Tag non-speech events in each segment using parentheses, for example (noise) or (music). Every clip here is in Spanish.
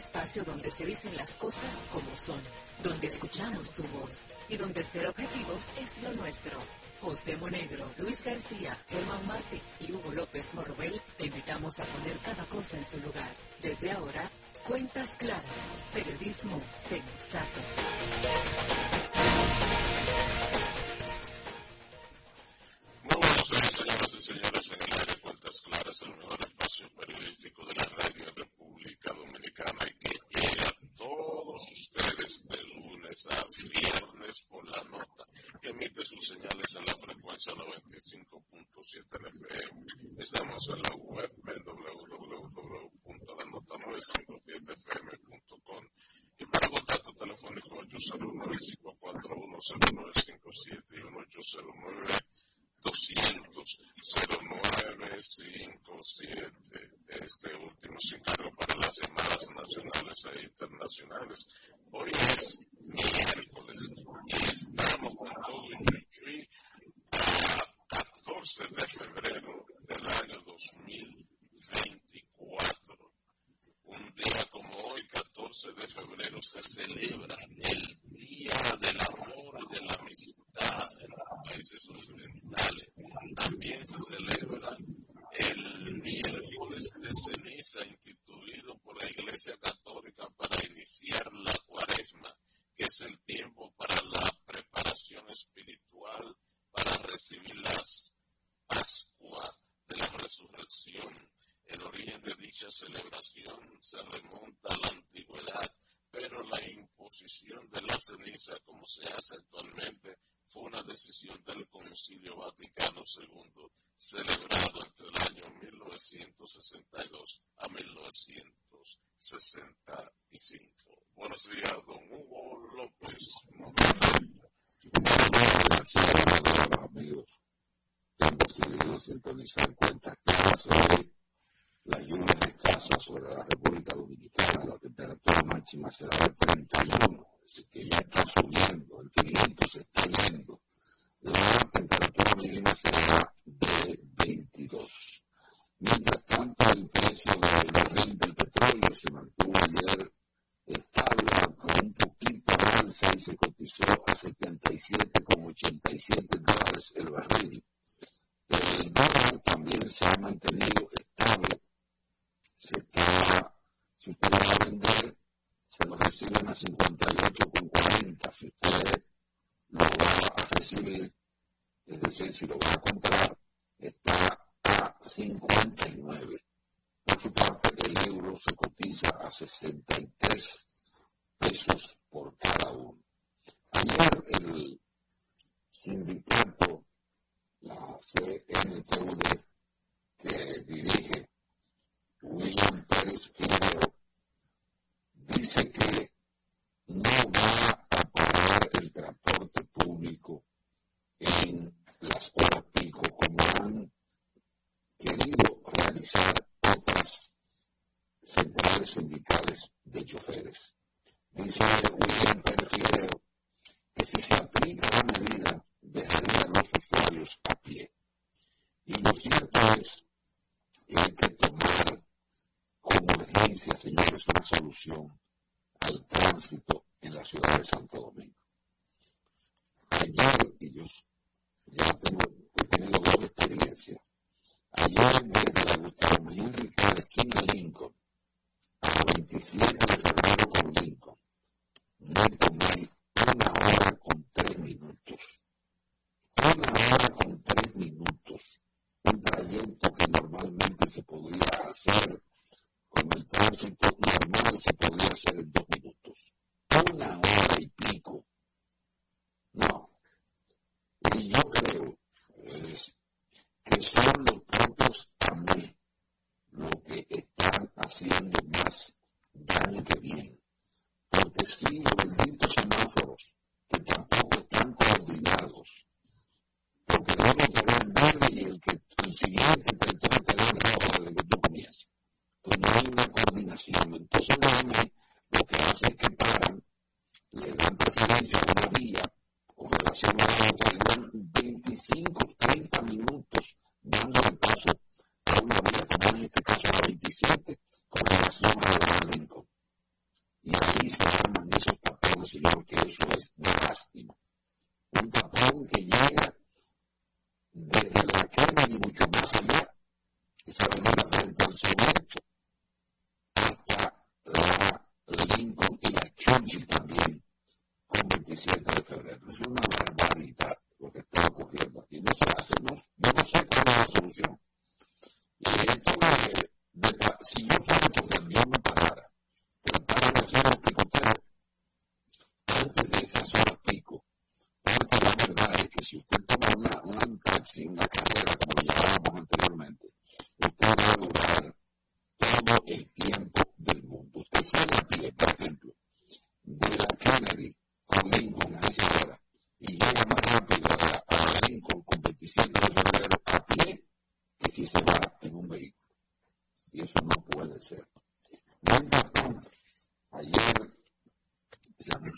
espacio donde se dicen las cosas como son, donde escuchamos tu voz y donde ser objetivos es lo nuestro. José Monegro, Luis García, Germán Marte y Hugo López Morbel te invitamos a poner cada cosa en su lugar. Desde ahora, cuentas claras, periodismo sensato. Muy buenos días, señoras y señores, en el aire Cuentas Claras, el mejor espacio periodístico de la radio Dominicana y que llegue a todos ustedes de lunes a viernes por la nota que emite sus señales en la frecuencia 95.7 FM. Estamos en la web www.lanota957fm.com y para contacto telefónico 809-541-0957 y 1809 200, 0957, este último sin cargo para las llamadas nacionales e internacionales. Hoy es miércoles y estamos con todo el a 14 de febrero del año 2024. Un día como hoy, 14 de febrero, se celebra el Día del Amor y de la Amistad en los países occidentales. También se celebra el miércoles de ceniza instituido por la Iglesia Católica. Thank you.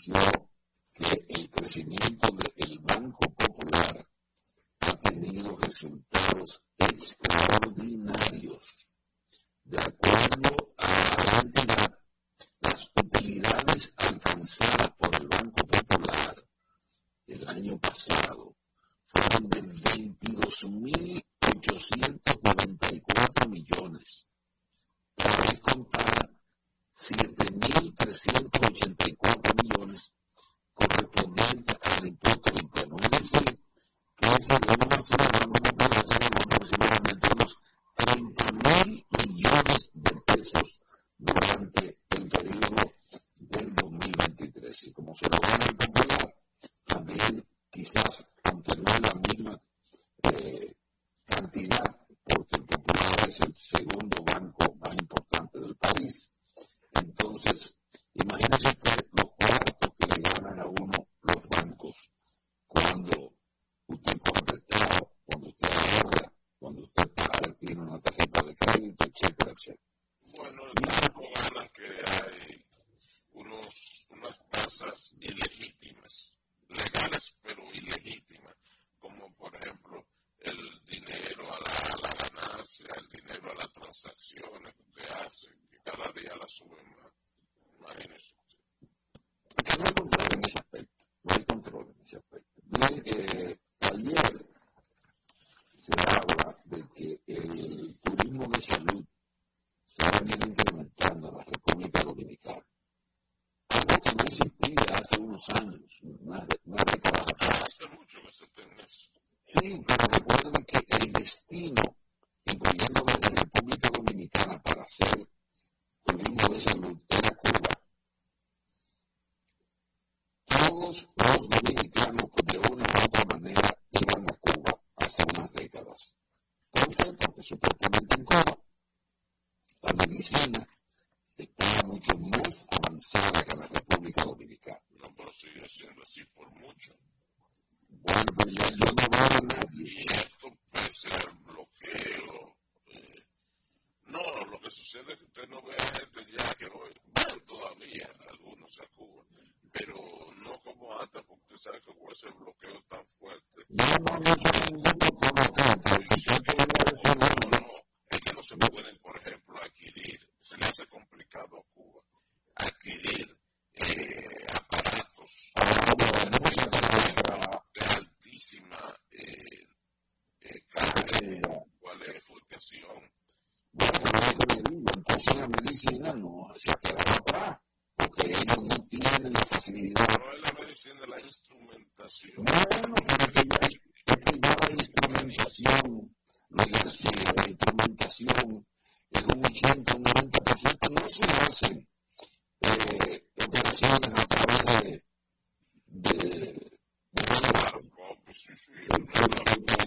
Asociación Dominicana del Turismo de Simon. Thank you.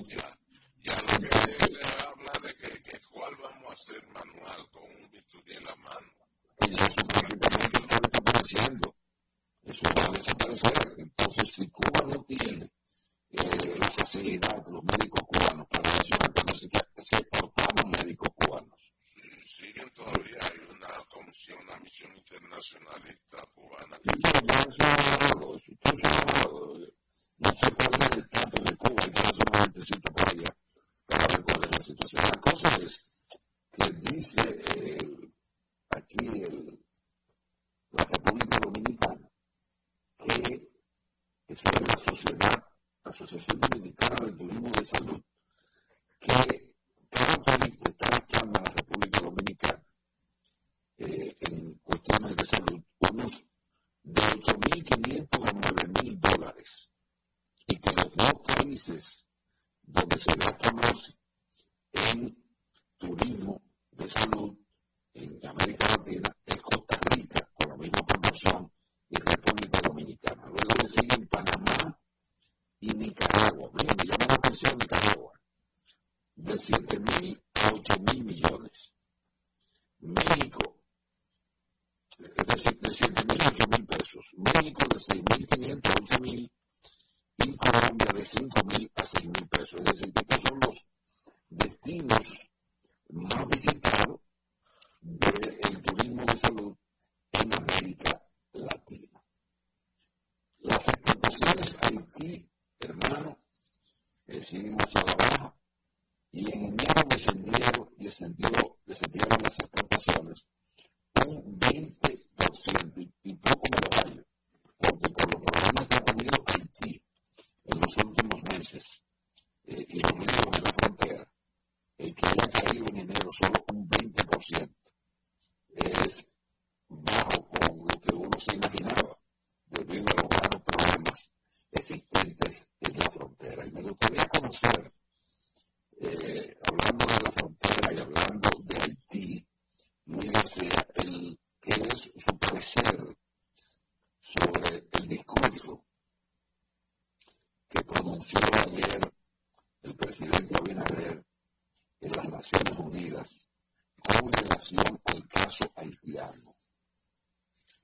Con relación al caso haitiano.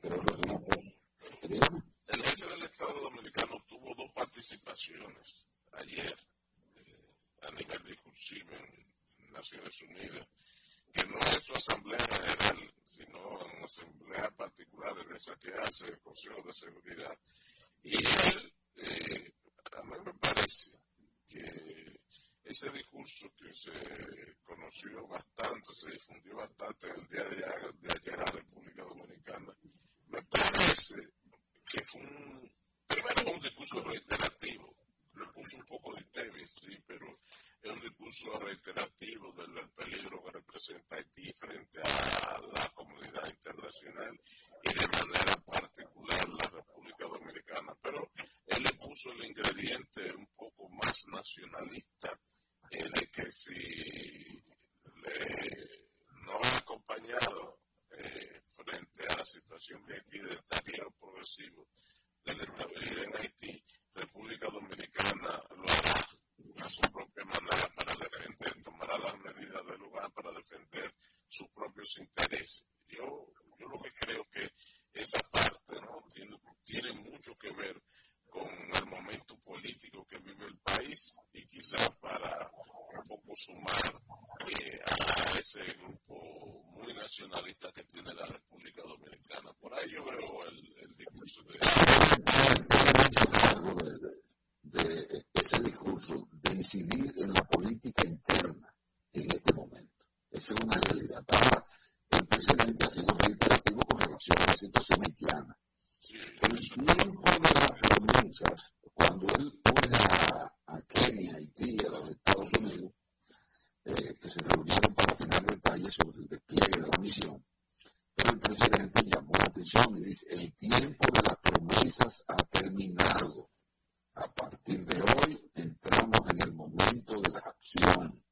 Pero el jefe del Estado Dominicano tuvo dos participaciones ayer eh, a nivel discursivo en Naciones Unidas, que no es su asamblea general, sino una asamblea particular en esa que hace el Consejo de Seguridad. Y él, eh, a mí me parece que ese discurso que se conoció bastante, se difundió bastante el día de, de ayer en la República Dominicana, me parece que fue un, primero un discurso reiterativo, lo puso un poco de Tevis, sí, pero es un discurso reiterativo del peligro que representa Haití frente a la comunidad internacional y de manera particular la República Dominicana. Pero él le puso el ingrediente un poco más nacionalista de que si le, no ha acompañado eh, frente a la situación de Haití del deterioro progresivo de la estabilidad en Haití, República Dominicana lo hará a su propia manera para defender, tomará las medidas del lugar para defender sus propios intereses. Yo, yo lo que creo que esa parte ¿no? tiene, tiene mucho que ver con el momento político que vive el país y quizás para un poco sumar eh, a ese grupo muy nacionalista que tiene la República Dominicana. Por ahí yo veo el, discurso de... de, de ese discurso de incidir en la política interna en este momento. Esa es una realidad. Ahora, el presidente ha sido reiterativo con relación a la situación haitiana el tiempo de las promesas, cuando él pone a, a Kenia, Haití, a los Estados Unidos, eh, que se reunieron para afinar detalles sobre el despliegue de la misión, el presidente llamó la atención y dice, el tiempo de las promesas ha terminado. A partir de hoy entramos en el momento de la acción.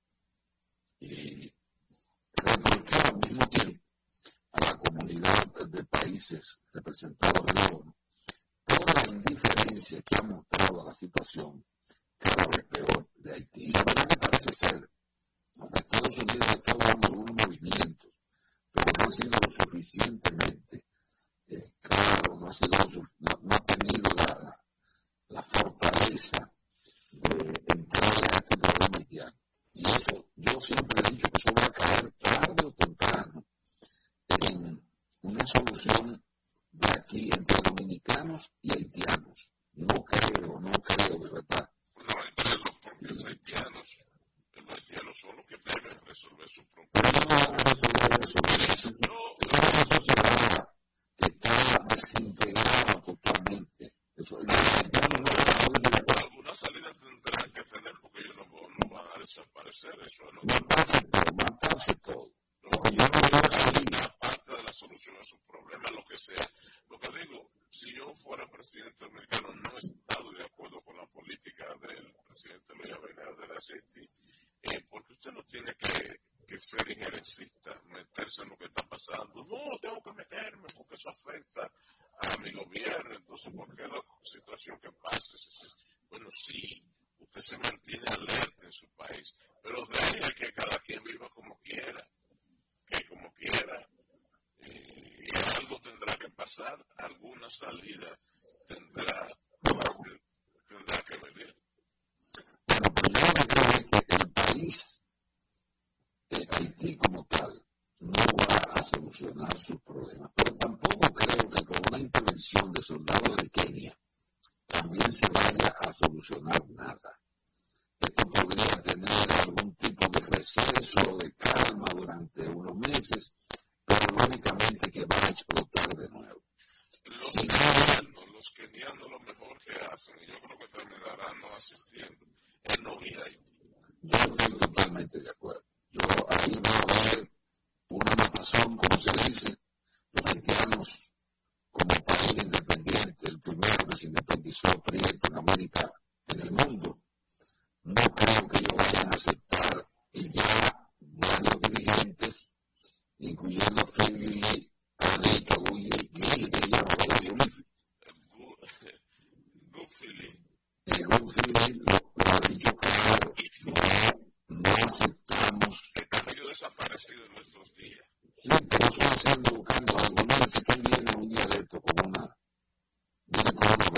Y reprochó al mismo tiempo a la comunidad de países representados en la ONU por la indiferencia que ha mostrado a la situación cada vez peor de Haití. Y la verdad que parece ser, aunque Estados Unidos ha dando algunos movimientos, pero no ha sido lo suficientemente eh, claro, no ha, sido tenido la fortaleza confirme lo. No, no aceptamos. El camello desaparecido en nuestros días. No, pero eso va siendo buscando algo. No necesitan bien un día de esto con una.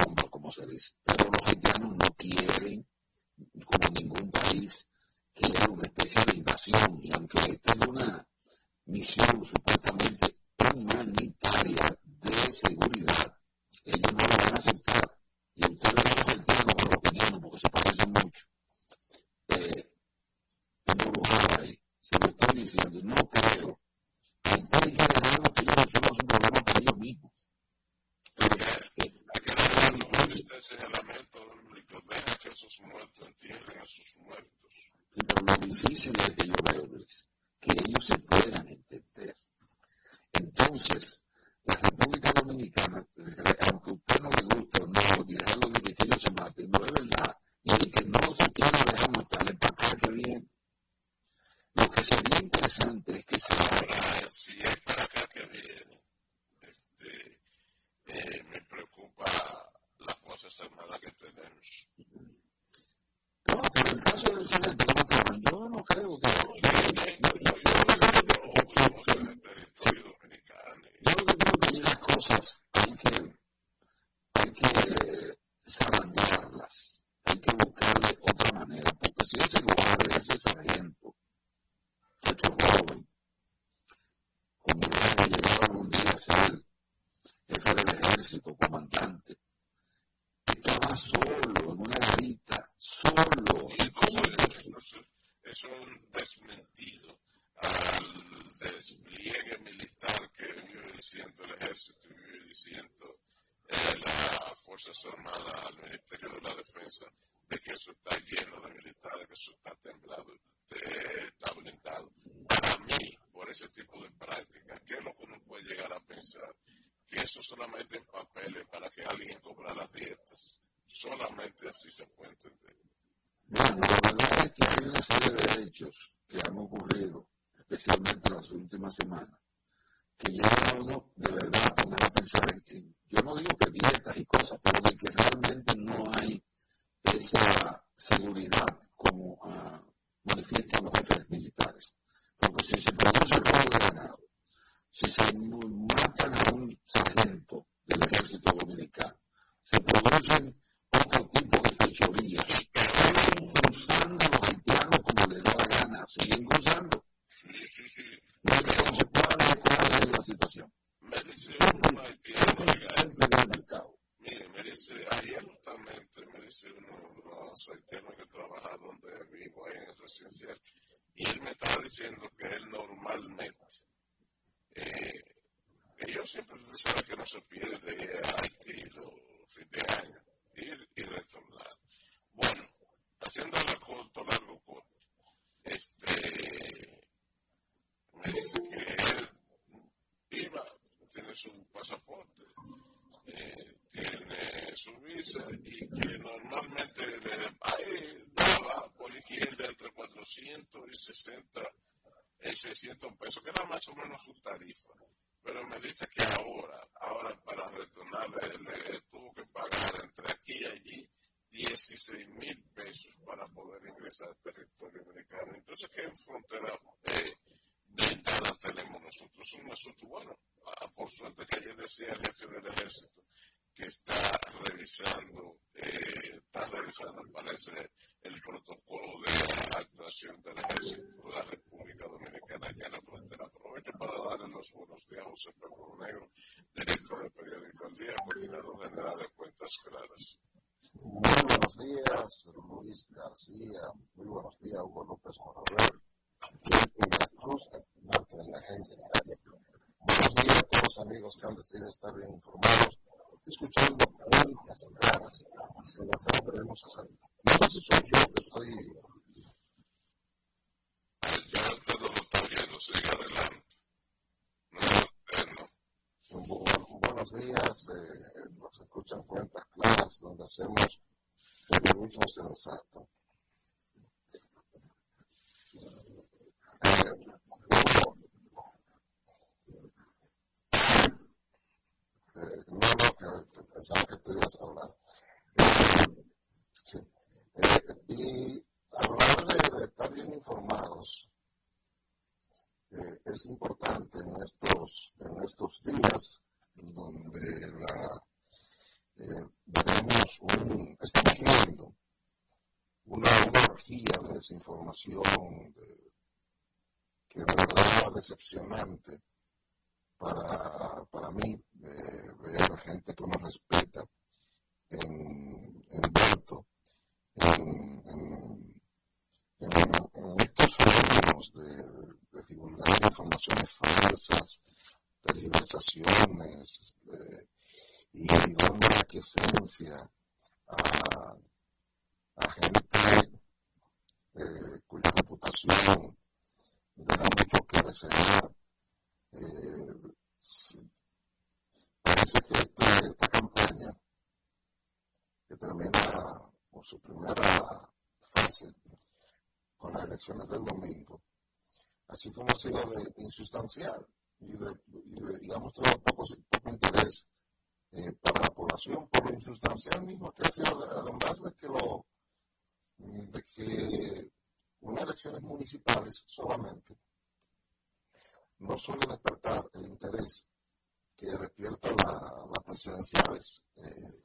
Bomba, como se dice. Pero los haitianos no quieren, como ningún país, quieren una especie de invasión. Y aunque tenga una misión, Alfonso Aiteno que trabaja donde vivo ahí en Residencial. Y él me estaba diciendo eso no nos asustaría. Decidido estar bien informados, escuchando cuentas claras que las veremos hacer. No sé si soy yo que estoy. Ya te lo estoy oyendo, sigue adelante. buenos días, eh, nos escuchan cuentas claras donde hacemos periodismo sensato. Eh, eh, no, no, que, pensaba que te ibas a hablar. Sí. Eh, y hablar de, de, estar bien informados eh, es importante en estos, en días donde la, eh, un, estamos viendo una, una orgía de desinformación de, que de verdad decepcionante para, para mí eh, ver gente que uno respeta en, envuelto en, en, en, estos fenómenos de, de divulgar informaciones falsas, tergiversaciones eh, y dando la quiesencia a, a gente eh, cuya reputación deja mucho que desear. Eh, parece que esta, esta campaña, que termina por su primera fase con las elecciones del domingo, así como ha sido de insustancial, y, de, y, digamos, poco, poco interés eh, para la población por lo insustancial mismo que hace, además de que, lo, de que unas elecciones municipales solamente no suele despertar el interés que despierta la presidenciales, eh,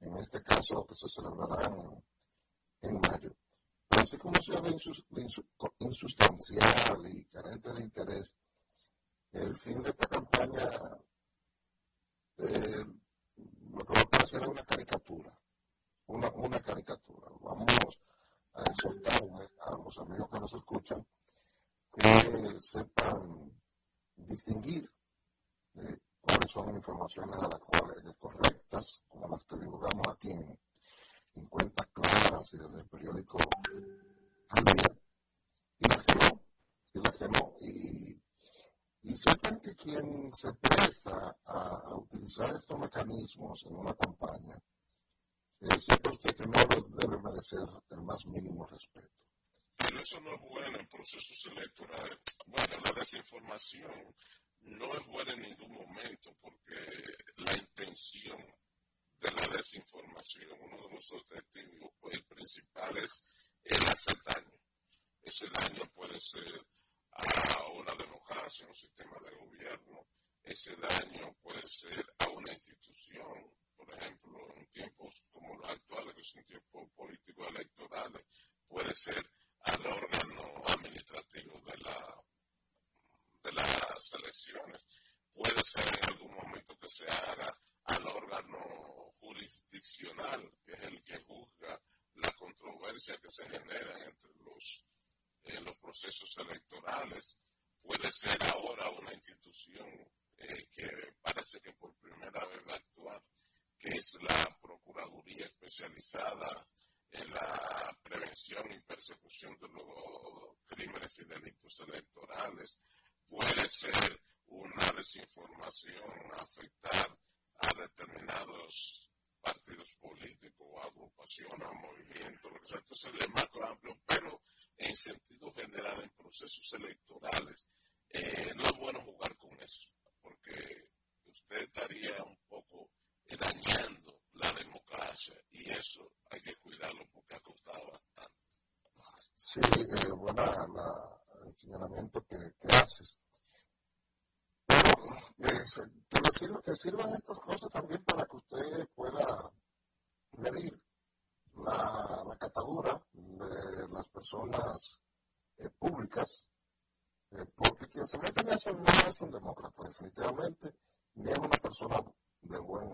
en este caso que se celebrarán en mayo. Pero así como sea de, insustancial y carente de interés, el fin de esta campaña eh, lo que va a hacer es una caricatura, una, una caricatura. Vamos a exhortar a los amigos que nos escuchan que sepan distinguir eh, cuáles son informaciones a las cuales correctas, como las que divulgamos aquí en, en cuentas claras y desde el periódico al día, y las que y las que y y sepan que quien se presta a, utilizar estos mecanismos en una campaña, eh, sepa usted que no debe merecer el más mínimo respeto. Pero eso no es bueno en procesos electorales. Bueno, la desinformación no es buena en ningún momento porque la intención de la desinformación, uno de los objetivos principales es hacer daño. Ese daño puede ser a una democracia, un sistema de gobierno. Ese daño puede ser a una institución, por ejemplo, en tiempos como los actuales, que son tiempos políticos electorales, puede ser al órgano administrativo de, la, de las elecciones, puede ser en algún momento que se haga al órgano jurisdiccional, que es el que juzga la controversia que se genera entre los en los procesos electorales. Puede ser ahora una institución eh, que parece que por primera vez va a actuar, que es la Procuraduría Especializada en la Prevención y Persecución de los Crímenes y Delitos Electorales. Puede ser una desinformación afectar a determinados partidos políticos, agrupaciones, movimientos, entonces es más amplio, pero en sentido general en procesos electorales, eh, no es bueno jugar con eso, porque usted estaría un poco eh, dañando la democracia y eso hay que cuidarlo porque ha costado bastante. Sí, eh, buena la, el señalamiento que, haces. Pero eh, que, sirvan estas cosas también para que usted pueda medir la catadura personas eh, públicas, eh, porque quien se mete en eso no es un demócrata, definitivamente, ni es una persona de buen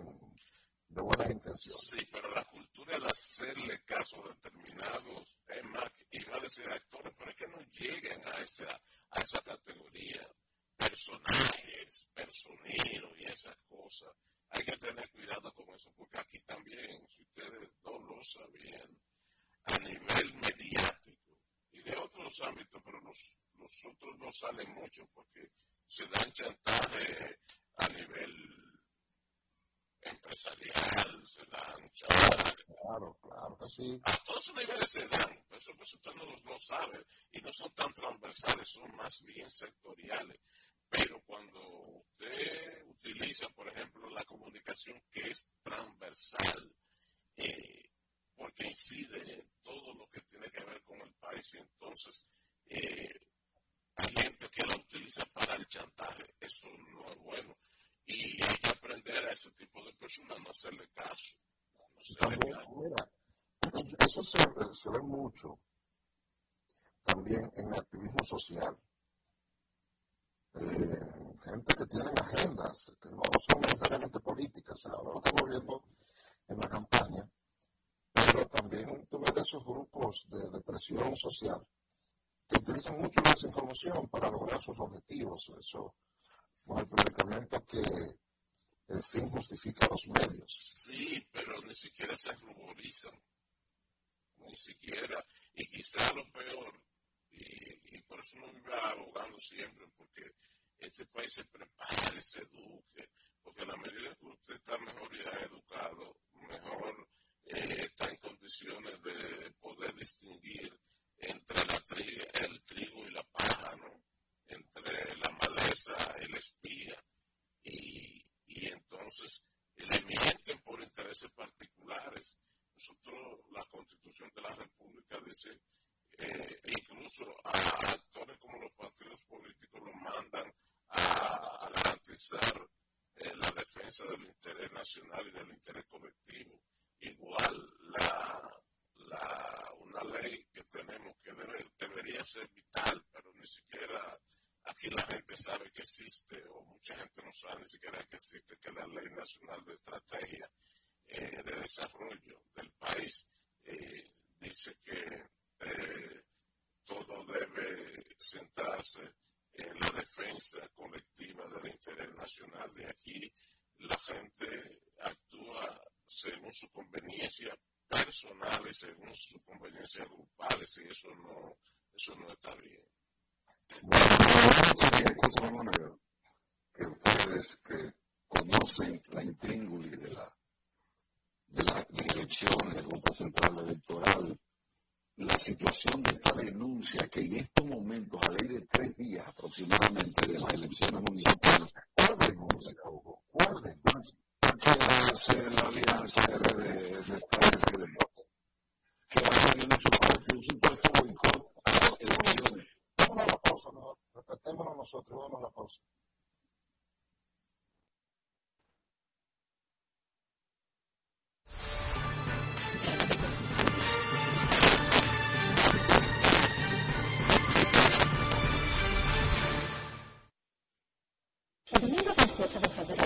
de buenas intenciones. Sí, pero la cultura de hacerle caso a determinados temas, iba a decir actores, pero es que no lleguen a esa, a esa categoría. Personajes, personeros y esas cosas. Hay que tener cuidado con eso, porque aquí también, si ustedes no lo sabían, a nivel mediático y de otros ámbitos, pero los, los otros no salen mucho porque se dan chantaje a nivel empresarial, se dan Claro, claro que sí. A todos esos niveles se dan, eso pues usted no lo sabe, y no son tan transversales, son más bien sectoriales. Pero cuando usted utiliza, por ejemplo, la comunicación que es transversal, eh, porque incide en todo lo que tiene que ver con el país, y entonces eh, hay gente que la utiliza para el chantaje, eso no es bueno y hay que aprender a ese tipo de personas no hacerle caso. También, mira, (clears throat) eso se, se, ve mucho también en el activismo social. Eh, gente que tiene agendas, que no son necesariamente políticas, ahora lo estamos viendo en la campaña, pero también tú ves esos grupos de, de presión social que utilizan mucho la desinformación para lograr sus objetivos. Eso con el que el fin justifica los medios. Sí, pero ni siquiera se ruborizan. Ni siquiera. Y quizá lo peor, y, por eso no vive abogando siempre, porque este país se prepare, se eduque, porque a la medida que usted está mejor ya educado, mejor está en condiciones de poder distinguir entre la el trigo y la paja, ¿no? entre la maleza, el espía, y, y entonces le mienten por intereses particulares. Nosotros, la Constitución de la República dice, eh, incluso a actores como los partidos políticos los mandan a, garantizar eh, la defensa del interés nacional y del interés colectivo. Igual la, la, una ley que tenemos que debe, debería ser vital, pero ni siquiera Aquí la gente sabe que existe, o mucha gente no sabe ni siquiera que existe, que la Ley Nacional de Estrategia eh, de Desarrollo del país eh, dice que eh, todo debe centrarse en la defensa colectiva del interés nacional. De aquí la gente actúa según su conveniencia personal y según su conveniencia grupal, y eso no, eso no está bien. Que ustedes que conocen la intríngulis de la de las elecciones del Grupo Central Electoral, la situación de esta denuncia que en estos momentos, a ley de tres días aproximadamente de las elecciones municipales, que hace la El domingo 18 de febrero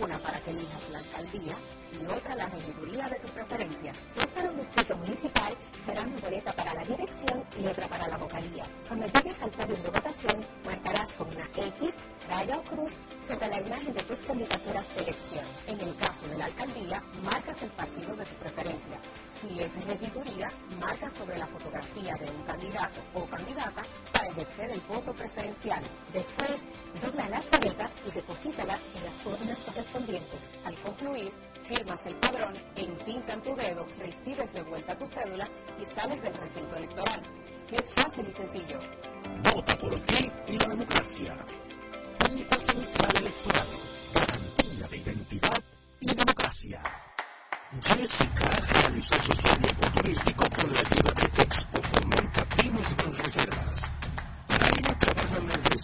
una para que elijas la alcaldía y otra la regiduría de tu preferencia. Si es para un distrito municipal, será una boleta para la dirección y otra para la vocalía. Cuando llegues al podio de votación, marcarás con una X, raya o cruz sobre la imagen de tus candidaturas de elección. En el caso de la alcaldía, marcas el partido de tu preferencia. Si es regiduría, marca sobre la fotografía de un candidato o candidata para ejercer el voto preferencial. Después, dobla las boletas y deposítalas en las urnas correspondientes. Al concluir, firmas el padrón, entintan tu dedo, recibes de vuelta tu cédula y sales del recinto electoral. Es fácil y sencillo. Vota por ti y la democracia. Junta Central Electoral. Garantía de identidad y democracia. Jessica realizó su sueño turístico con la ayuda de Expo Fomenta con Reservas. Para ello trabajan en el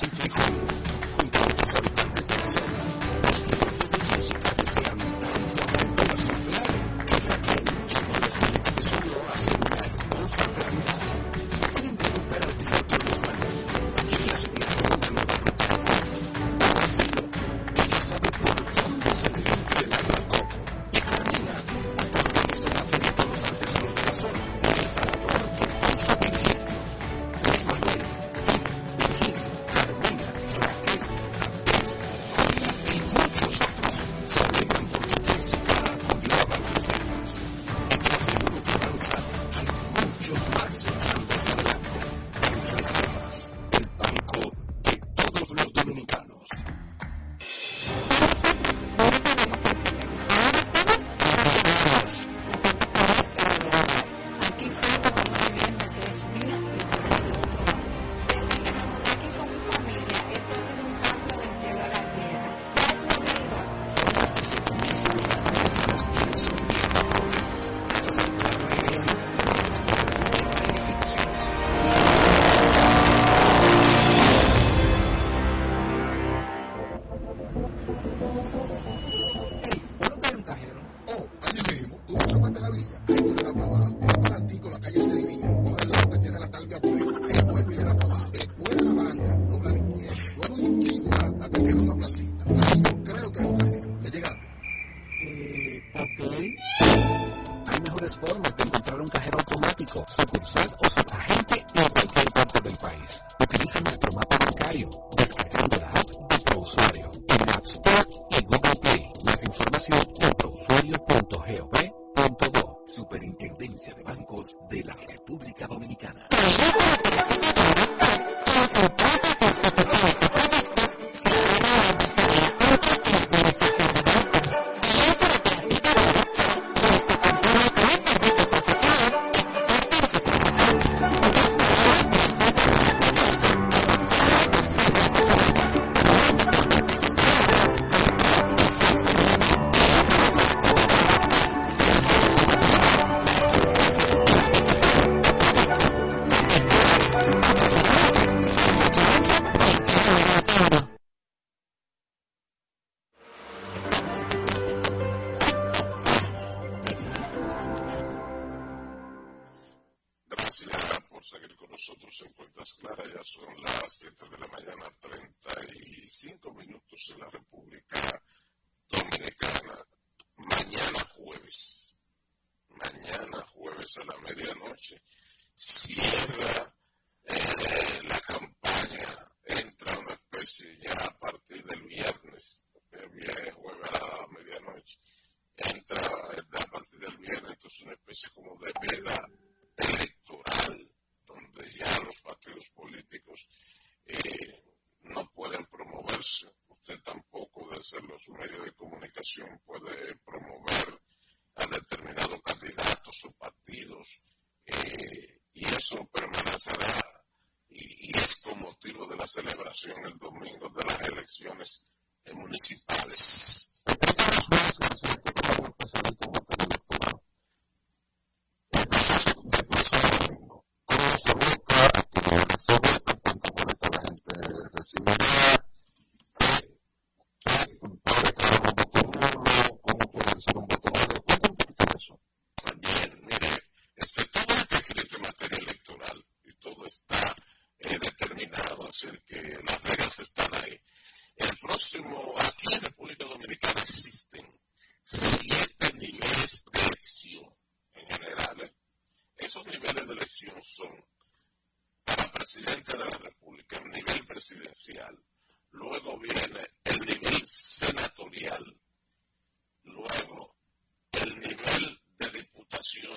que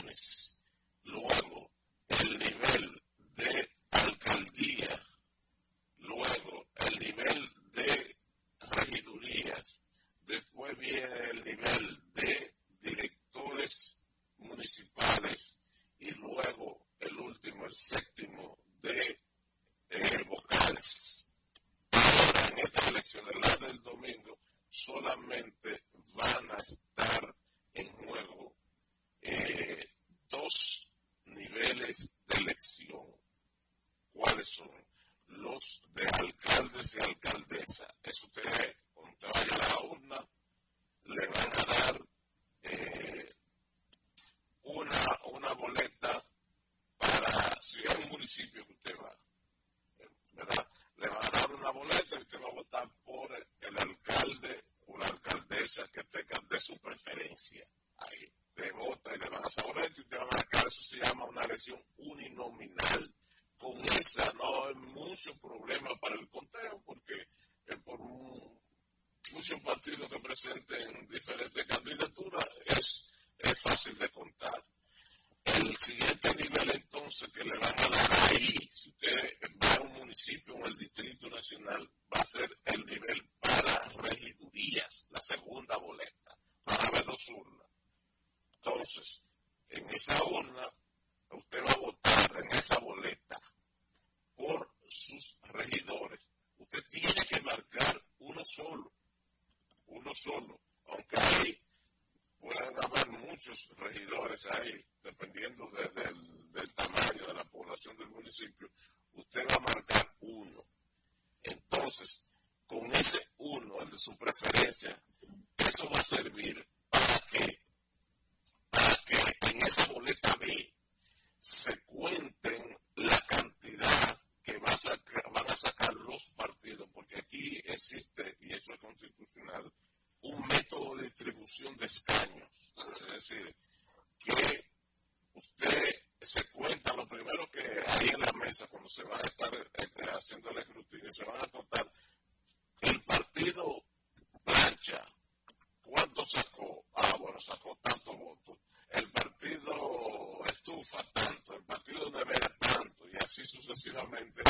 promise Something. constitucionalmente.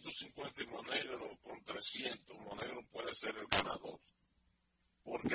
150 y Monegro con 300, Monegro puede ser el ganador. Porque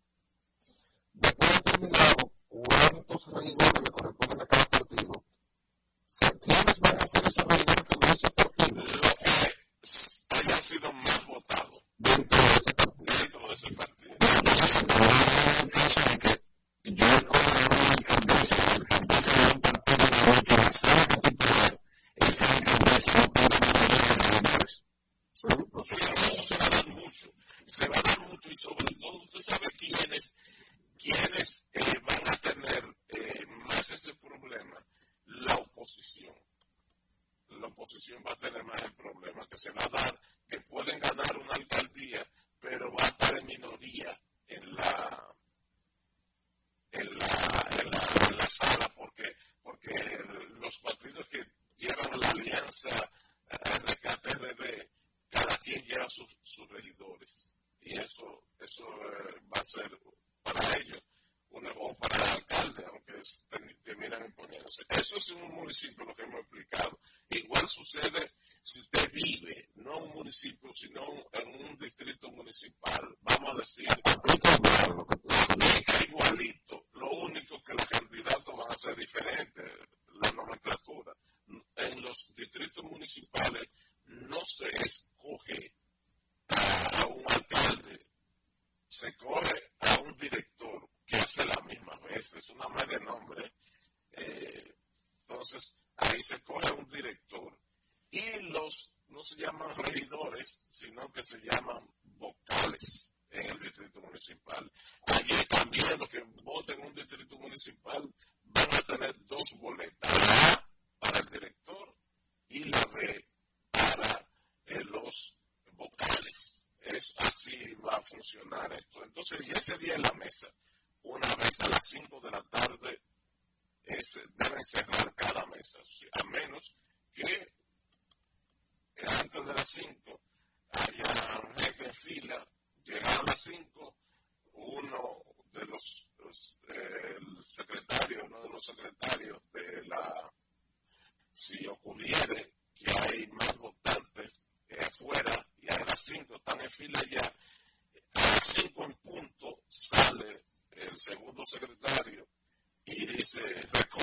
Entonces, ya ese día en la mesa, una vez a las 5 de la tarde, es, deben cerrar cada mesa, a menos que eh, antes de las 5 haya gente en fila, llegar a las 5, uno de los, los eh, el uno de los secretarios de la, si secretario y dice, recorre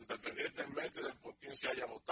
independientemente del por quién se haya votado.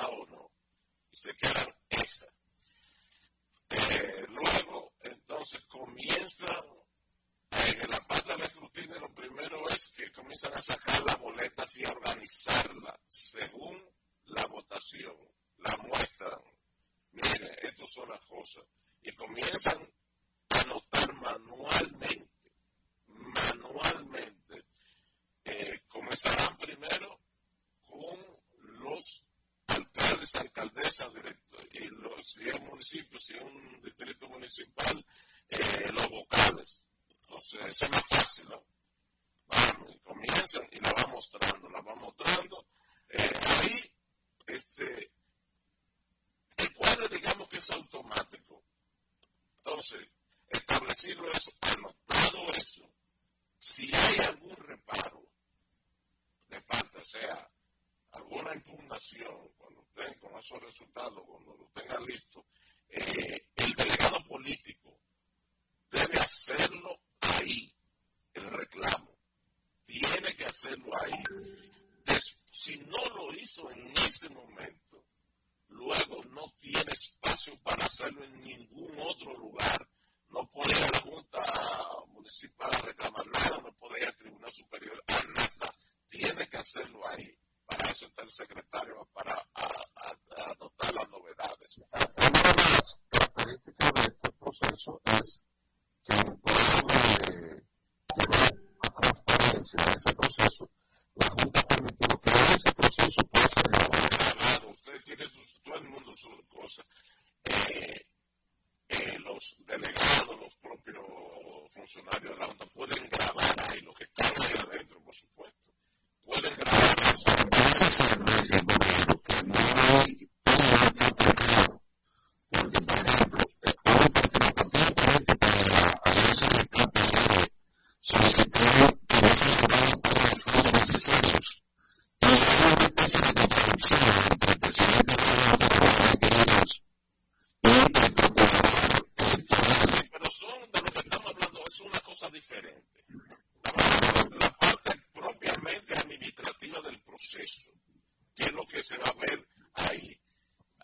se va a ver ahí,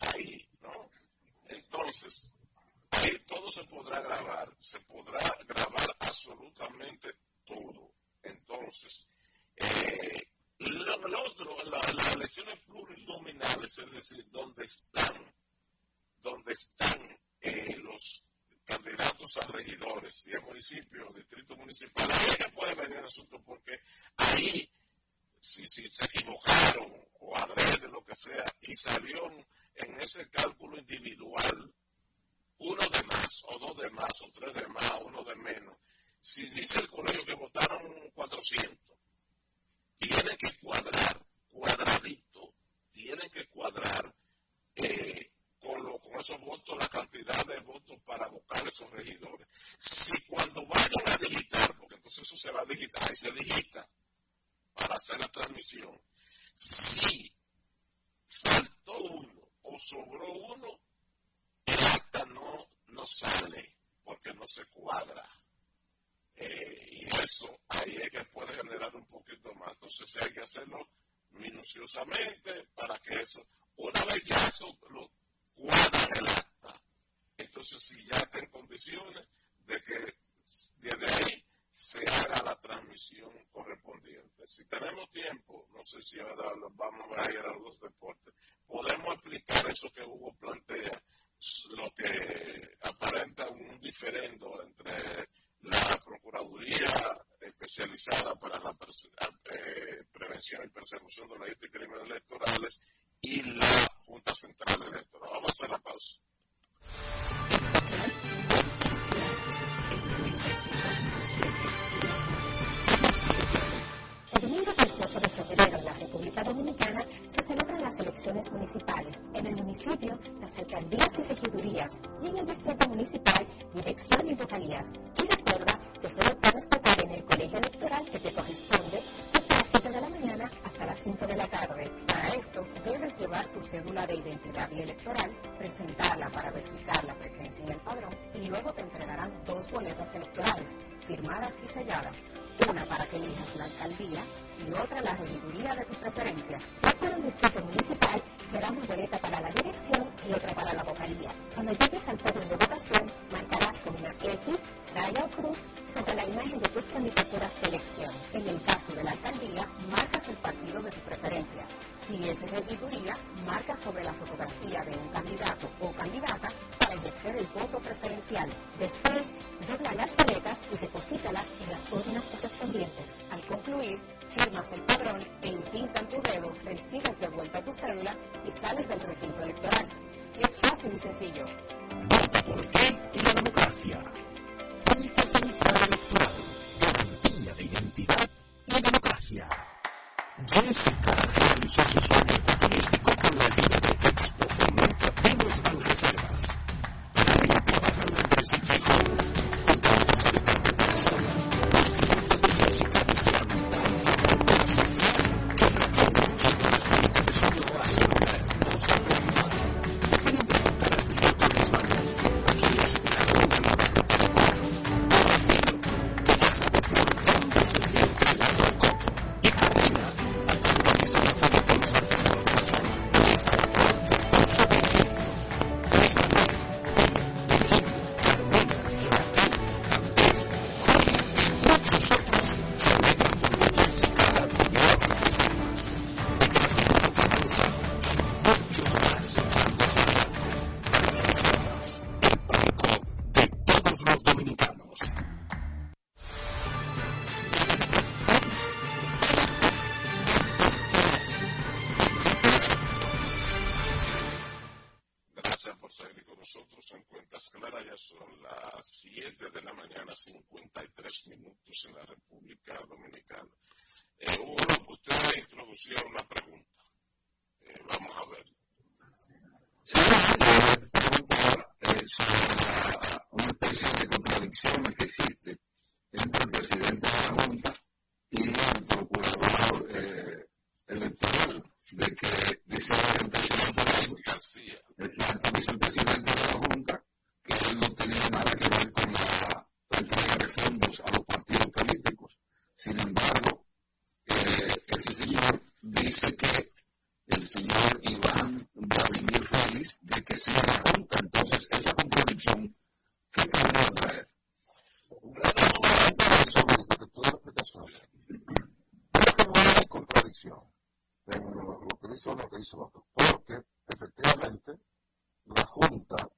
ahí, ¿no? Entonces, ahí todo se podrá grabar, se podrá amén. En lo que hizo uno, lo que hizo otro. Porque efectivamente la Junta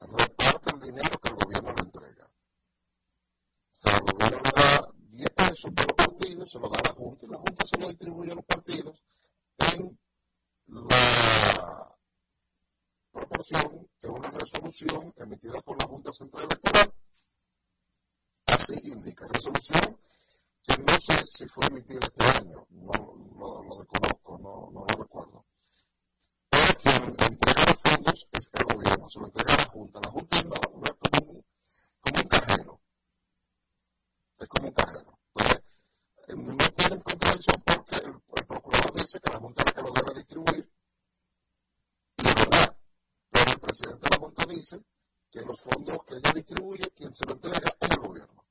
reparte el dinero que el gobierno le entrega. O sea, el gobierno le da 10 pesos por los partidos, se lo da a la Junta y la Junta se lo distribuye a los partidos en la proporción que una resolución emitida por la Junta Central Electoral así indica. Resolución que no sé si fue emitido este año, no lo, lo desconozco, no, no lo recuerdo. Pero quien entrega los fondos es el gobierno, se lo entrega a la Junta. La Junta es como un, como un cajero, es como un cajero. Entonces, eh, no tienen contradicción porque el, el procurador dice que la Junta es la que lo debe distribuir, y es verdad, pero el presidente de la Junta dice que los fondos que ella distribuye, quien se lo entrega es el gobierno.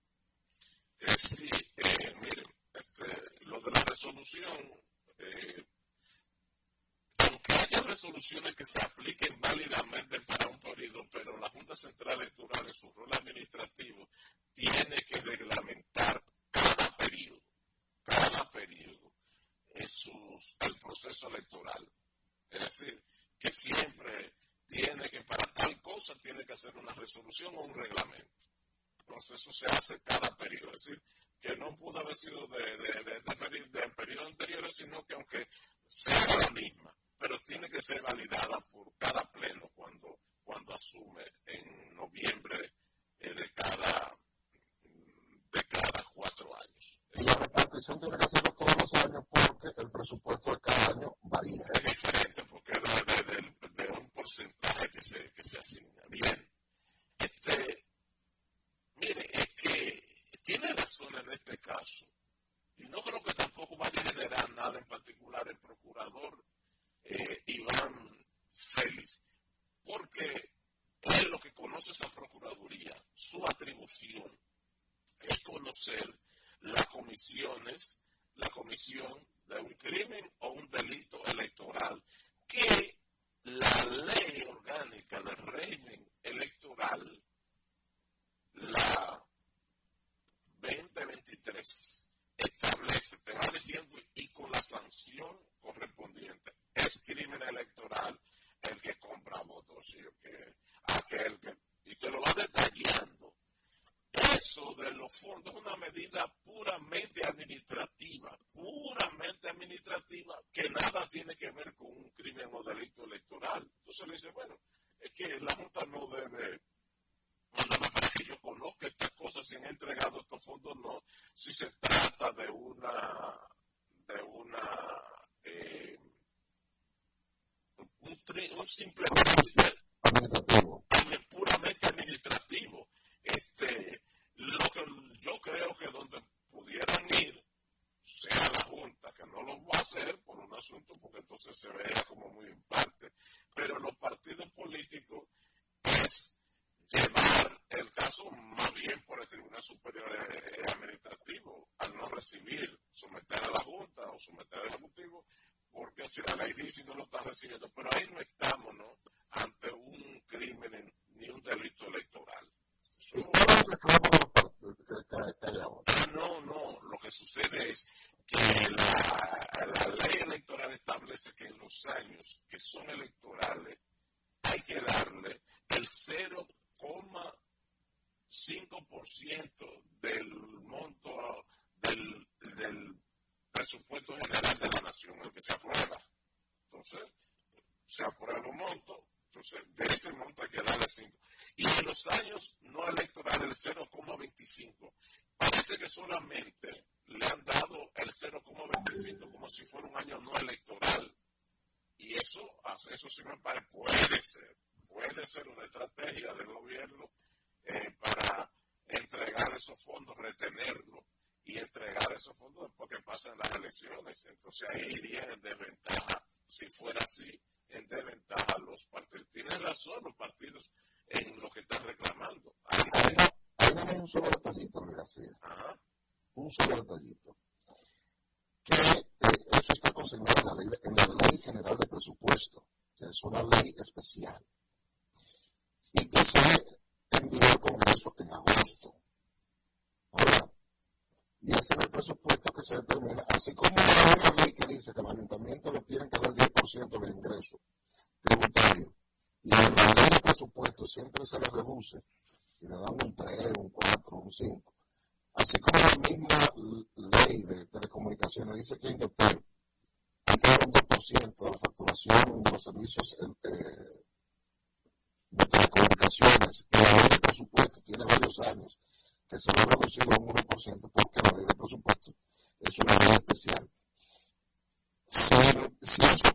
Eh, miren, este, lo de la resolución, eh, aunque haya resoluciones que se apliquen válidamente para un periodo, pero la Junta Central Electoral en su rol administrativo tiene que reglamentar cada periodo, cada periodo, en su, el proceso electoral. Es decir, que siempre tiene que, para tal cosa, tiene que hacer una resolución o un reglamento. Entonces, eso se hace cada periodo. Es decir, que no pudo haber sido de, de, de, del periodo anterior, sino que aunque sea la misma, pero tiene que ser validada por cada pleno cuando, cuando asume en noviembre eh, de cada de cada cuatro años. La repartición tiene que hacerlo todos los años porque el presupuesto de cada año varía. Es diferente porque es de, un porcentaje que se, que se asigna. Bien, este, mire, es que tiene razón en este caso, y no creo que tampoco vaya a generar nada en particular el procurador eh, Iván Félix, porque él lo que conoce esa Procuraduría, su atribución es conocer las comisiones, la comisión de un crimen o un delito electoral que la ley orgánica del régimen electoral la 2023 establece te va diciendo y con la sanción correspondiente. Es crimen electoral el que compra votos, ¿sí? que, aquel que, y te lo va detallando. Eso de los fondos es una medida sino, pero ahí no se le reduce y le dan un 3, un 4, un 5. Así como la misma ley de telecomunicaciones dice que Indotel entrega un 2% de la facturación de los servicios eh, de telecomunicaciones y la ley de presupuesto tiene varios años que se va a reducir a un 1% porque la ley de presupuesto es una ley especial. Si, si eso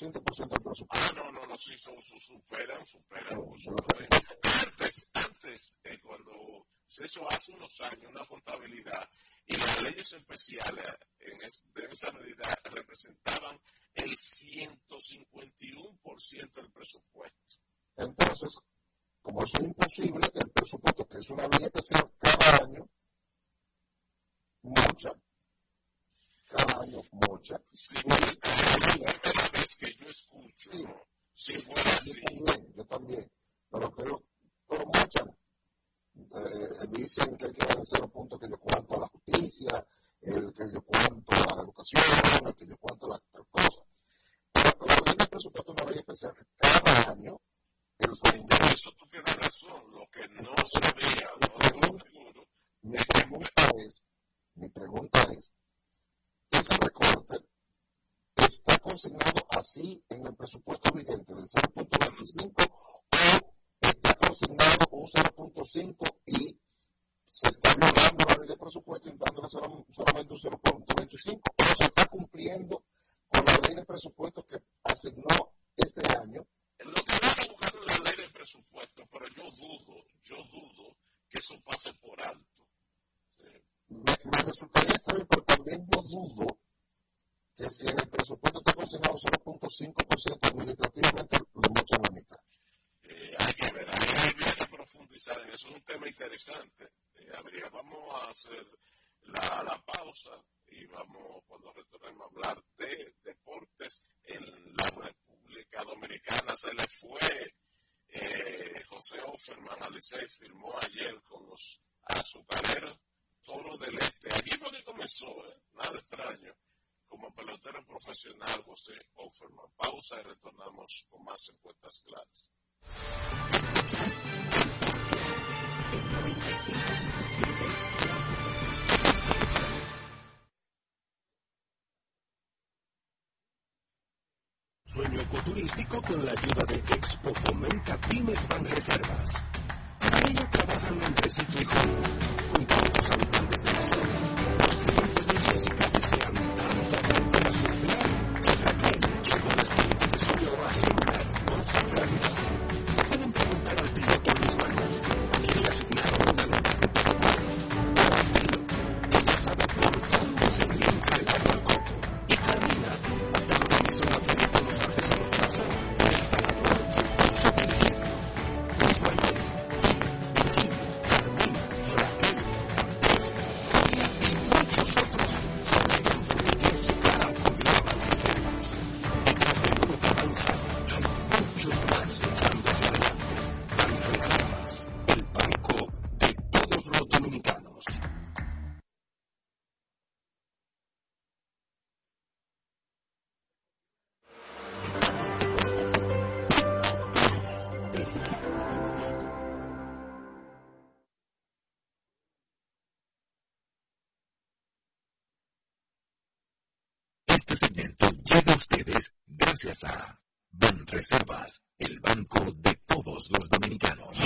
200% del presupuesto. Ah, no, no, no, sí, son, pues, superan, superan. Antes, antes, eh, cuando se hizo hace unos años una contabilidad y las leyes especiales en es, de esa medida representaban Mi pregunta es, ¿ese recorte está consignado así en el presupuesto vigente del 0.25 o está consignado un 0.5 y se está violando la ley de presupuesto y dándole solamente un 0.25 o se está cumpliendo con la ley de presupuesto que asignó este año? Lo que está buscando la ley de presupuesto, pero yo dudo, yo dudo que eso pase por alto. Eh, me, me resultaría saber, pero también yo dudo que si en el presupuesto está consignado 0.5% administrativamente, lo mucho la mitad. Hay que ver, hay, que profundizar en eso, es un tema interesante. Vamos a hacer la, pausa y vamos, cuando retornemos, a hablar de deportes en la República Dominicana. Se le fue eh, José Offerman, Alicé firmó ayer con los azucareros. Toro del Este. Allí fue que comenzó, ¿eh? nada extraño, como pelotero profesional José Offerman. Pausa y retornamos con más encuestas claras. Sueño ecoturístico con la ayuda de Expo Fomenta Pymes Banreservas. Para ello trabajan entre sí y con este segmento llega a ustedes gracias a Ban Reservas, el banco de todos los dominicanos.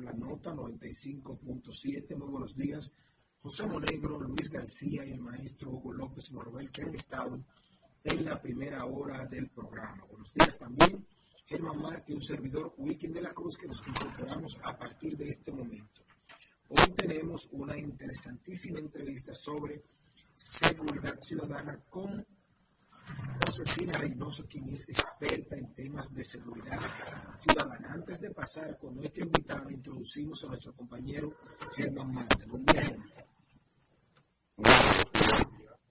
la nota 95.7. Muy buenos días, José Monegro, Luis García y el maestro Hugo López Morobel, que han estado en la primera hora del programa. Buenos días también, Germán Marte, un servidor Wilkin de la Cruz, que nos incorporamos a partir de este momento. Hoy tenemos una interesantísima entrevista sobre seguridad ciudadana con Josefina Reynoso, quien es experta en temas de seguridad ciudadana. Antes de pasar con nuestra invitada, introducimos a nuestro compañero Germán Marte. Buen día, Germán.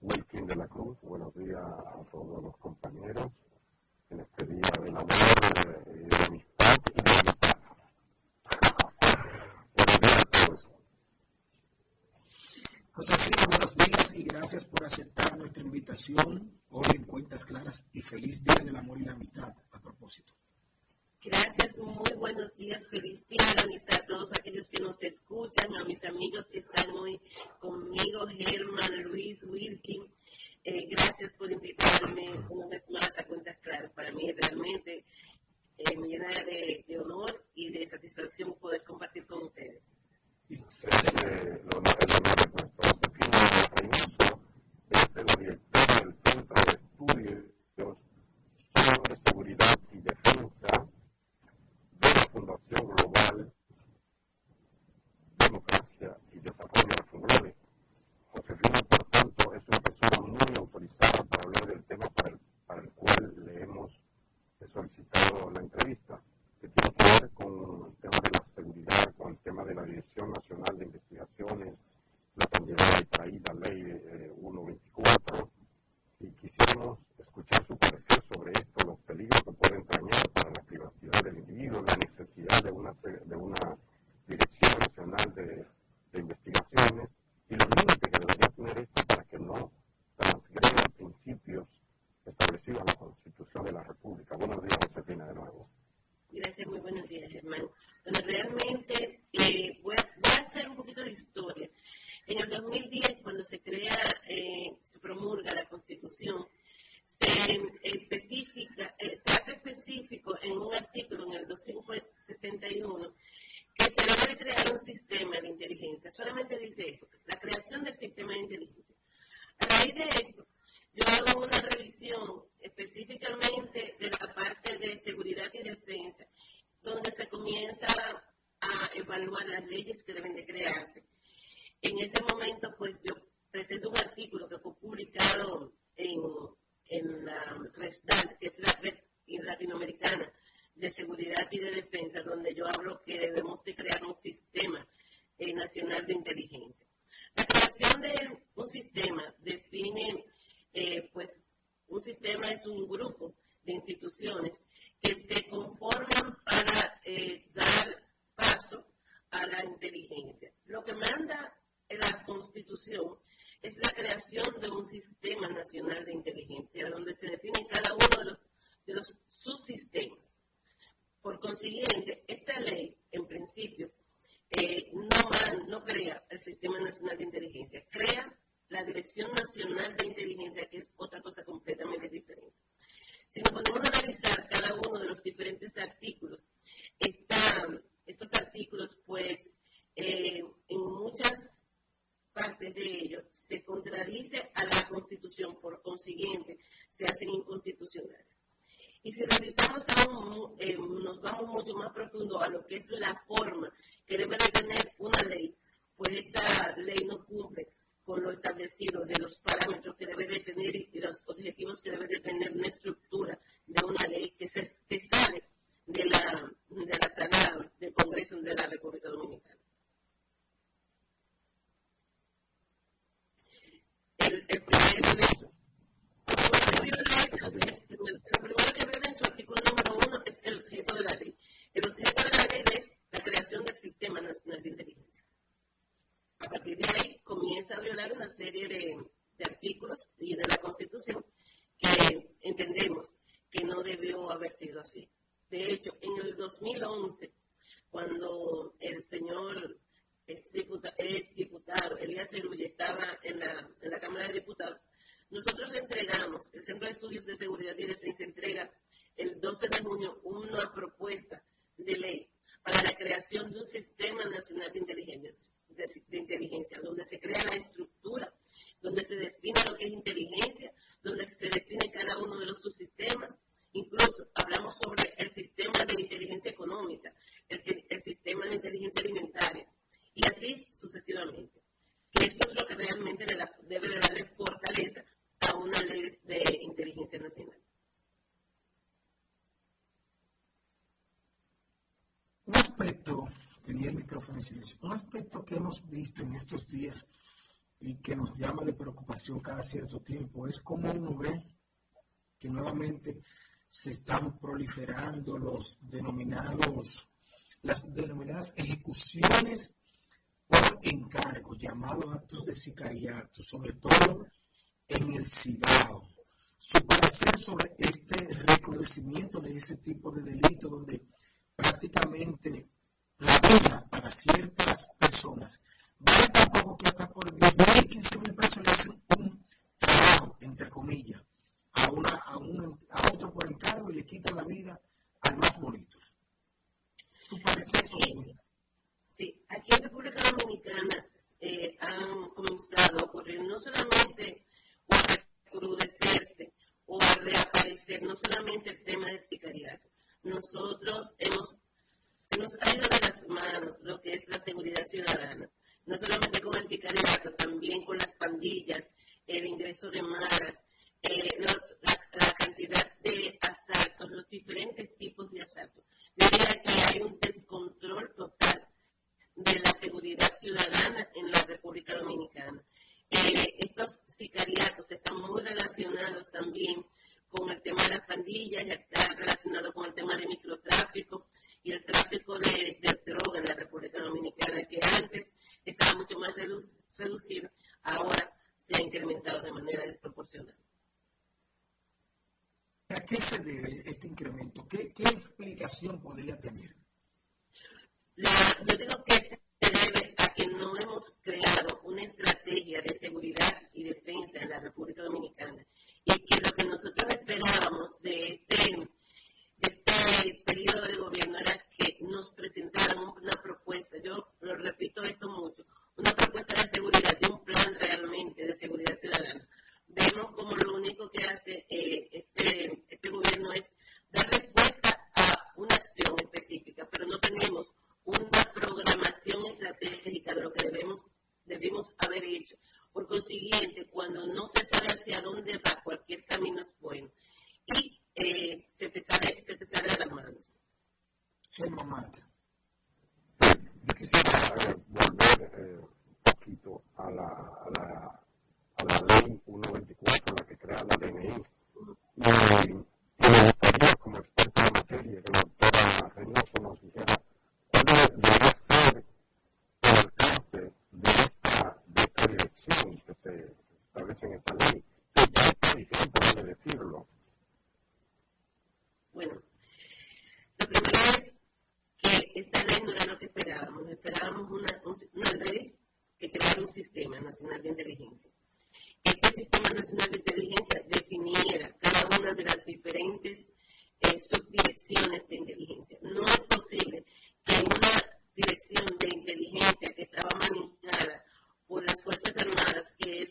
Wilkin de la Cruz. Buenos días a todos los compañeros en este día del amor, de, de amistad y de amistad. Buenos días a todos. Josefina, buenos días y gracias por aceptar nuestra invitación hoy en Cuentas Claras y feliz Día del Amor y la Amistad a propósito. Gracias, muy buenos días, feliz día de la amistad a todos aquellos que nos escuchan, a mis amigos que están hoy conmigo, Germán, Luis, Wilkin. Eh, gracias por invitarme una vez más a Cuentas Claras. Para mí realmente eh, me llena de, honor y de satisfacción poder compartir con ustedes. Solicitado la entrevista, que tiene que ver con el tema de la seguridad, con el tema de la Dirección Nacional de Investigaciones, la candidata y traída ley eh, 124, y quisiéramos escuchar su parecer sobre esto, los peligros que puede entrañar para la privacidad del individuo, la necesidad de una, de una Dirección Nacional de, de Investigaciones y los límites que debería tener esto para que no transgreda principios establecidos en la Constitución de la República. Buenos días, Josefina, de nuevo. Gracias, muy buenos días, hermano. Bueno, realmente eh, voy, a, hacer un poquito de historia. En el 2010, cuando se crea, eh, se promulga la Constitución, se especifica, eh, se hace específico en un artículo, en el 261, que se debe de crear un sistema de inteligencia. Solamente dice eso, la creación del sistema de inteligencia. A raíz de esto, yo hago una revisión específicamente de la parte de seguridad y defensa, donde se comienza a evaluar las leyes que deben de crearse. En ese momento, pues yo presento un artículo que fue publicado en, en la RESDAL, que es la red latinoamericana de seguridad y de defensa, donde yo hablo que debemos de crear un sistema eh, nacional de inteligencia. La creación de un sistema define, eh, pues, un sistema es un grupo de instituciones que se conforman para eh, dar paso a la inteligencia. Lo que manda la Constitución es la creación de un sistema nacional de inteligencia, donde se define cada uno de los, de los subsistemas. Por consiguiente, esta ley, en principio, eh, no, no crea el Sistema Nacional de Inteligencia, crea la Dirección Nacional de Inteligencia, que es otra cosa completamente diferente. Si nos ponemos a analizar cada uno de los diferentes artículos, está, estos artículos, pues, eh, en muchas partes de ellos se contradice a la Constitución, por consiguiente, se hacen inconstitucionales. Y si revisamos aún, eh, nos vamos mucho más profundo a lo que es la forma que debe de tener una ley, pues esta ley no cumple con lo establecido de los parámetros que debe de tener y los objetivos que debe de tener una estructura de una ley que, se, que sale de la, de la sala del Congreso de la República Dominicana. El, el primer hecho, lo primero que viola en su artículo número uno es el objeto de la ley. El objeto de la ley es la creación del Sistema Nacional de Inteligencia. A partir de ahí comienza a violar una serie de, de artículos y de la Constitución que entendemos que no debió haber sido así. De hecho, en el 2011, cuando el señor ex diputado, ex diputado Elías Cerulla estaba en la, en la Cámara de Diputados, nosotros entregamos, el Centro de Estudios de Seguridad y Defensa entrega el 12 de junio una propuesta de ley para la creación de un sistema nacional de inteligencia, de, de inteligencia, donde se crea la estructura, donde se define lo que es inteligencia, donde se define cada uno de los subsistemas Incluso hablamos sobre el sistema de inteligencia económica, el, sistema de inteligencia alimentaria y así sucesivamente. Que esto es lo que realmente debe de darle fortaleza a una ley de inteligencia nacional. Un aspecto, un aspecto que hemos visto en estos días y que nos llama de preocupación cada cierto tiempo es cómo uno ve que nuevamente se están proliferando los denominados, las denominadas ejecuciones por encargo, llamados actos de sicariato, sobre todo en el Cibao. Su parecer sobre este recrudecimiento de ese tipo de delito donde prácticamente la vida ciertas personas vale tan poco que hasta por 10.000 y 15.000 pesos le hacen un trabajo, entre comillas a, una, a, un, a otro por encargo y le quita la vida al más bonito. ¿Tú sí, sí, aquí en República Dominicana eh, han comenzado a ocurrir no solamente o a recrudecerse o a reaparecer, no solamente el tema del sicariato. Nosotros hemos, nos ha ido de las manos lo que es la seguridad ciudadana, no solamente con el sicariato, también con las pandillas, el ingreso de maras, eh, la, cantidad de asaltos, los diferentes tipos de asaltos. Diría que hay un descontrol total de la seguridad ciudadana en la República Dominicana. Eh, estos sicariatos están muy relacionados también con el tema de las pandillas, está relacionado con el tema de microtráfico y el tráfico de, de droga en la República Dominicana, que antes estaba mucho más reducido, ahora se ha incrementado de manera desproporcional. ¿A qué se debe este incremento? ¿Qué, explicación podría tener? yo digo que se debe a que no hemos creado una estrategia de seguridad y defensa en la República Dominicana y que lo que nosotros esperábamos de este, este periodo de gobierno era que nos presentaran una propuesta, yo lo repito esto mucho, una propuesta de seguridad, de un plan realmente de seguridad ciudadana vemos como lo único que hace eh, este, este gobierno es dar respuesta a una acción específica, pero no tenemos una programación estratégica de lo que debemos, debimos haber hecho. Por consiguiente, cuando no se sabe hacia dónde va, cualquier camino es bueno. Y eh, se, te sale, se te sale de las manos. Yo quisiera volver eh, un poquito a la, a la a la ley 124, la que crea la DNI. Y, me gustaría, como experta en materia, que la doctora Reynoso nos dijera cuál debería ser el alcance de esta, de esta dirección que se establece en esa ley, que ya está vigente, debe decirlo. Bueno, lo primero es que esta ley no era lo que esperábamos. Esperábamos una, una ley que creara un sistema nacional de inteligencia este Sistema Nacional de Inteligencia definiera cada una de las diferentes eh, subdirecciones de inteligencia. No es posible que una dirección de inteligencia que estaba manejada por las Fuerzas Armadas, que